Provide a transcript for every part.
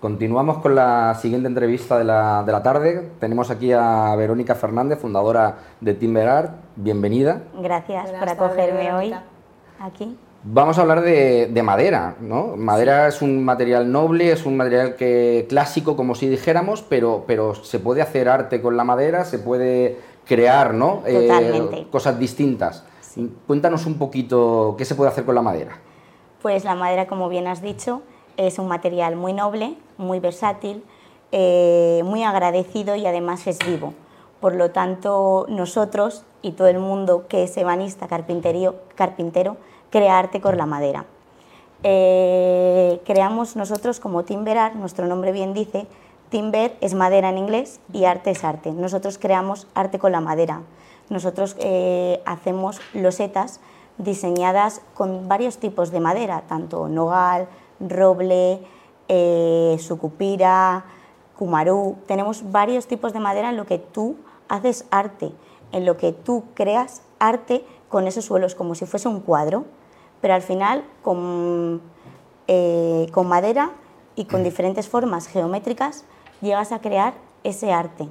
Continuamos con la siguiente entrevista de la, de la, tarde. Tenemos aquí a Verónica Fernández, fundadora de Timber Art. Bienvenida. Gracias por acogerme hoy aquí. Vamos a hablar de, de madera, ¿no? Madera es un material noble, es un material que clásico, como si dijéramos, pero, pero se puede hacer arte con la madera, se puede crear, ¿no? Totalmente. cosas distintas. Cuéntanos un poquito qué se puede hacer con la madera. Pues la madera, como bien has dicho, es un material muy noble, muy versátil, eh, muy agradecido y además es vivo. Por lo tanto, nosotros y todo el mundo que es ebanista, carpintero, crea arte con la madera. Eh, creamos nosotros como Timberar, nuestro nombre bien dice, Timber es madera en inglés y arte es arte. Nosotros creamos arte con la madera. Nosotros eh, hacemos losetas diseñadas con varios tipos de madera, tanto nogal, roble, eh, sucupira, cumarú. Tenemos varios tipos de madera en lo que tú haces arte, en lo que tú creas arte con esos suelos, como si fuese un cuadro, pero al final con, eh, con madera y con diferentes formas geométricas llegas a crear ese arte.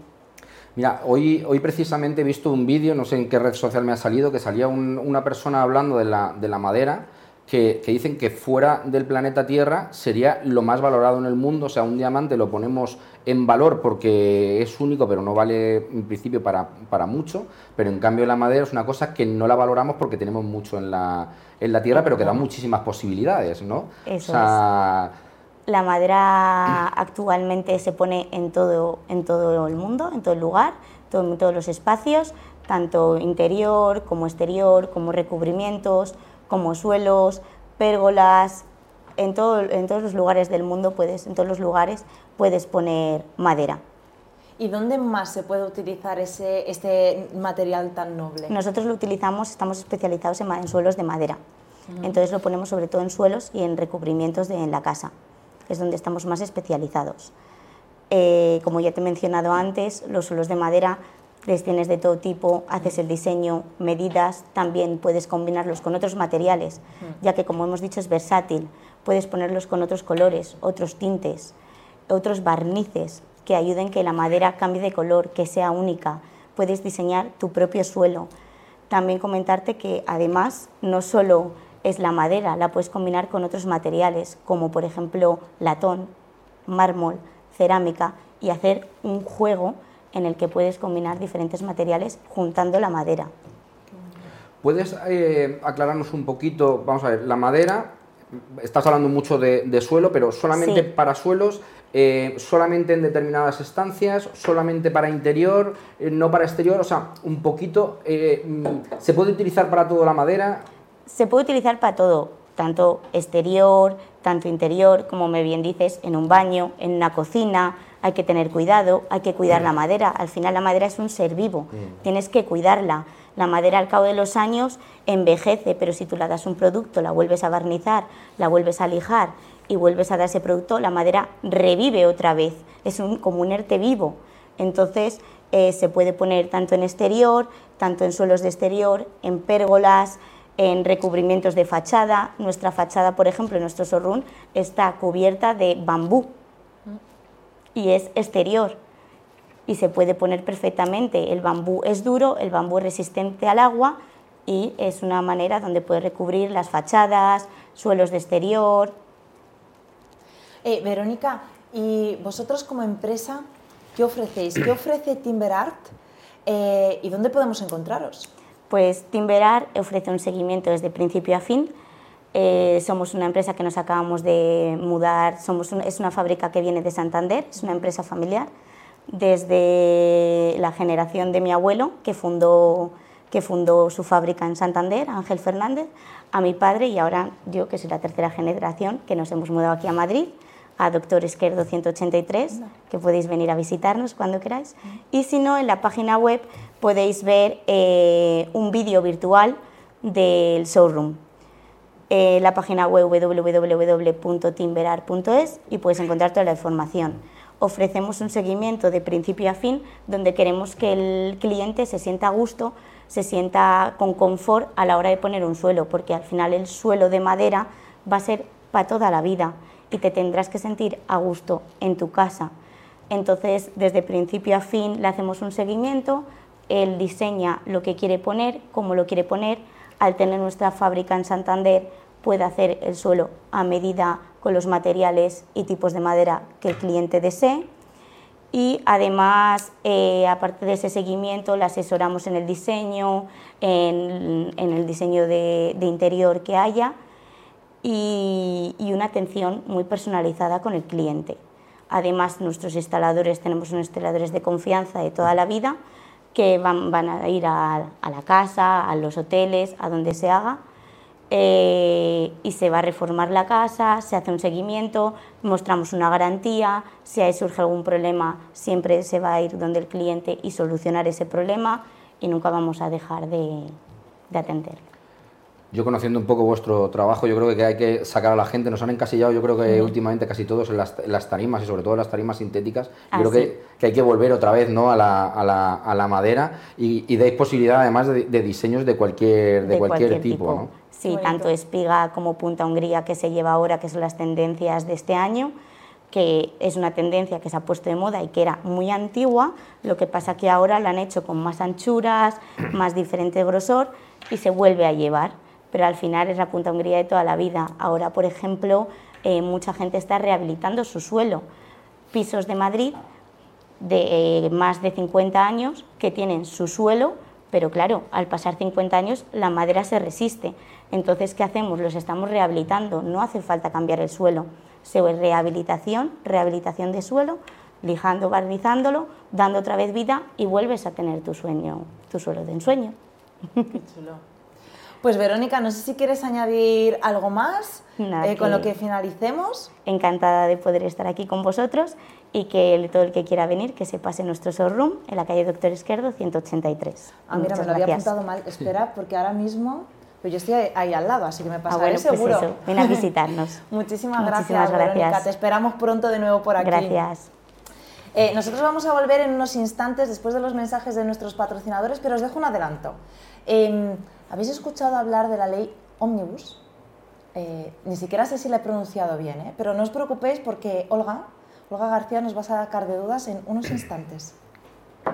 Mira, hoy, hoy precisamente he visto un vídeo, no sé en qué red social me ha salido, que salía una persona hablando de la, de la madera, que, que, dicen que fuera del planeta Tierra sería lo más valorado en el mundo, o sea, un diamante lo ponemos en valor porque es único, pero no vale en principio para, para mucho, pero en cambio la madera es una cosa que no la valoramos porque tenemos mucho en la, en la Tierra, pero que da muchísimas posibilidades, ¿no? Eso o sea, la madera actualmente se pone en todo, en todo el mundo, en todo el lugar, en todos los espacios, tanto interior como exterior, como recubrimientos, como suelos, pérgolas, en, todo, en todos los lugares del mundo puedes, en todos los lugares puedes poner madera. ¿Y dónde más se puede utilizar ese, este material tan noble? Nosotros lo utilizamos, estamos especializados en, suelos de madera. Entonces lo ponemos sobre todo en suelos y en recubrimientos de, en la casa es donde estamos más especializados. Eh, como ya te he mencionado antes, los suelos de madera les tienes de todo tipo, haces el diseño, medidas, también puedes combinarlos con otros materiales, ya que como hemos dicho es versátil, puedes ponerlos con otros colores, otros tintes, otros barnices que ayuden que la madera cambie de color, que sea única, puedes diseñar tu propio suelo. También comentarte que además no solo es la madera, la puedes combinar con otros materiales, como por ejemplo latón, mármol, cerámica, y hacer un juego en el que puedes combinar diferentes materiales juntando la madera. ¿Puedes eh, aclararnos un poquito, vamos a ver, la madera, estás hablando mucho de, suelo, pero solamente para suelos, eh, solamente en determinadas estancias, solamente para interior, eh, no para exterior, o sea, un poquito, mm, ¿se puede utilizar para toda la madera? se puede utilizar para todo, tanto exterior, tanto interior, como me bien dices, en un baño, en una cocina, hay que tener cuidado, hay que cuidar la madera, al final la madera es un ser vivo, mm. tienes que cuidarla. La madera al cabo de los años envejece, pero si tú le das un producto, la vuelves a barnizar, la vuelves a lijar y vuelves a dar ese producto, la madera revive otra vez, es un, como un erte vivo. Entonces eh, se puede poner tanto en exterior, tanto en suelos de exterior, en pérgolas, en recubrimientos de fachada. Nuestra fachada, por ejemplo, nuestro showroom está cubierta de bambú y es exterior y se puede poner perfectamente. El bambú es duro, el bambú es resistente al agua y es una manera donde puede recubrir las fachadas, suelos de exterior. Eh, Verónica, ¿y vosotros como empresa qué ofrecéis? ¿Qué ofrece Timber Art eh, y dónde podemos encontraros? Pues Timberar ofrece un seguimiento desde principio a fin. Eh, somos una empresa que nos acabamos de mudar, somos es una fábrica que viene de Santander, es una empresa familiar, desde la generación de mi abuelo, que fundó, que fundó su fábrica en Santander, Ángel Fernández, a mi padre y ahora yo, que soy la tercera generación, que nos hemos mudado aquí a Madrid, a Doctor Esquerdo 183, que podéis venir a visitarnos cuando queráis. Y si no, en la página web podéis ver eh, un vídeo virtual del showroom. Eh, la página web www.timberar.es y puedes encontrar toda la información. Ofrecemos un seguimiento de principio a fin donde queremos que el cliente se sienta a gusto, se sienta con confort a la hora de poner un suelo, porque al final el suelo de madera va a ser para toda la vida y te tendrás que sentir a gusto en tu casa. Entonces, desde principio a fin le hacemos un seguimiento, él diseña lo que quiere poner, cómo lo quiere poner. Al tener nuestra fábrica en Santander, puede hacer el suelo a medida con los materiales y tipos de madera que el cliente desee. Y además, eh, aparte de ese seguimiento, le asesoramos en el diseño, en, el diseño de, interior que haya y, y una atención muy personalizada con el cliente. Además, nuestros instaladores, tenemos unos instaladores de confianza de toda la vida que van, a ir a, la casa, a los hoteles, a donde se haga. Eh, y se va a reformar la casa, se hace un seguimiento, mostramos una garantía, si ahí surge algún problema siempre se va a ir donde el cliente y solucionar ese problema y nunca vamos a dejar de, de atender. Yo conociendo un poco vuestro trabajo, yo creo que hay que sacar a la gente, nos han encasillado, yo creo que últimamente casi todos en las, tarimas y sobre todo en las tarimas sintéticas, yo creo que, que, hay que volver otra vez ¿no? a, la, a, la, a la madera y, y dais posibilidad además de, diseños de cualquier, de, cualquier, tipo. ¿no? Sí, tanto espiga como punta Hungría que se lleva ahora, que son las tendencias de este año, que es una tendencia que se ha puesto de moda y que era muy antigua, lo que pasa que ahora la han hecho con más anchuras, más diferente grosor y se vuelve a llevar pero al final es la punta Hungría de toda la vida. Ahora, por ejemplo, eh, mucha gente está rehabilitando su suelo. Pisos de Madrid de eh, más de 50 años que tienen su suelo, pero claro, al pasar 50 años la madera se resiste. Entonces, ¿qué hacemos? Los estamos rehabilitando, no hace falta cambiar el suelo. Se rehabilitación, rehabilitación de suelo, lijando, barnizándolo, dando otra vez vida y vuelves a tener tu sueño, tu suelo de ensueño. Qué chulo. Pues Verónica, no sé si quieres añadir algo más eh, con lo que finalicemos. Encantada de poder estar aquí con vosotros y que todo el que quiera venir, que se pase en nuestro showroom en la calle Doctor Esquerdo 183. Ah, mira, me lo había apuntado mal. Espera, porque ahora mismo pues yo estoy ahí al lado, así que me pasaré ah, bueno, pues seguro. Ven a visitarnos. Muchísimas, gracias, Verónica. Te esperamos pronto de nuevo por aquí. Gracias. Eh, nosotros vamos a volver en unos instantes después de los mensajes de nuestros patrocinadores, pero os dejo un adelanto. Em, ¿Habéis escuchado hablar de la ley Omnibus? Eh, ni siquiera sé si la he pronunciado bien, ¿eh? pero no os preocupéis porque Olga, Olga García nos va a sacar de dudas en unos instantes.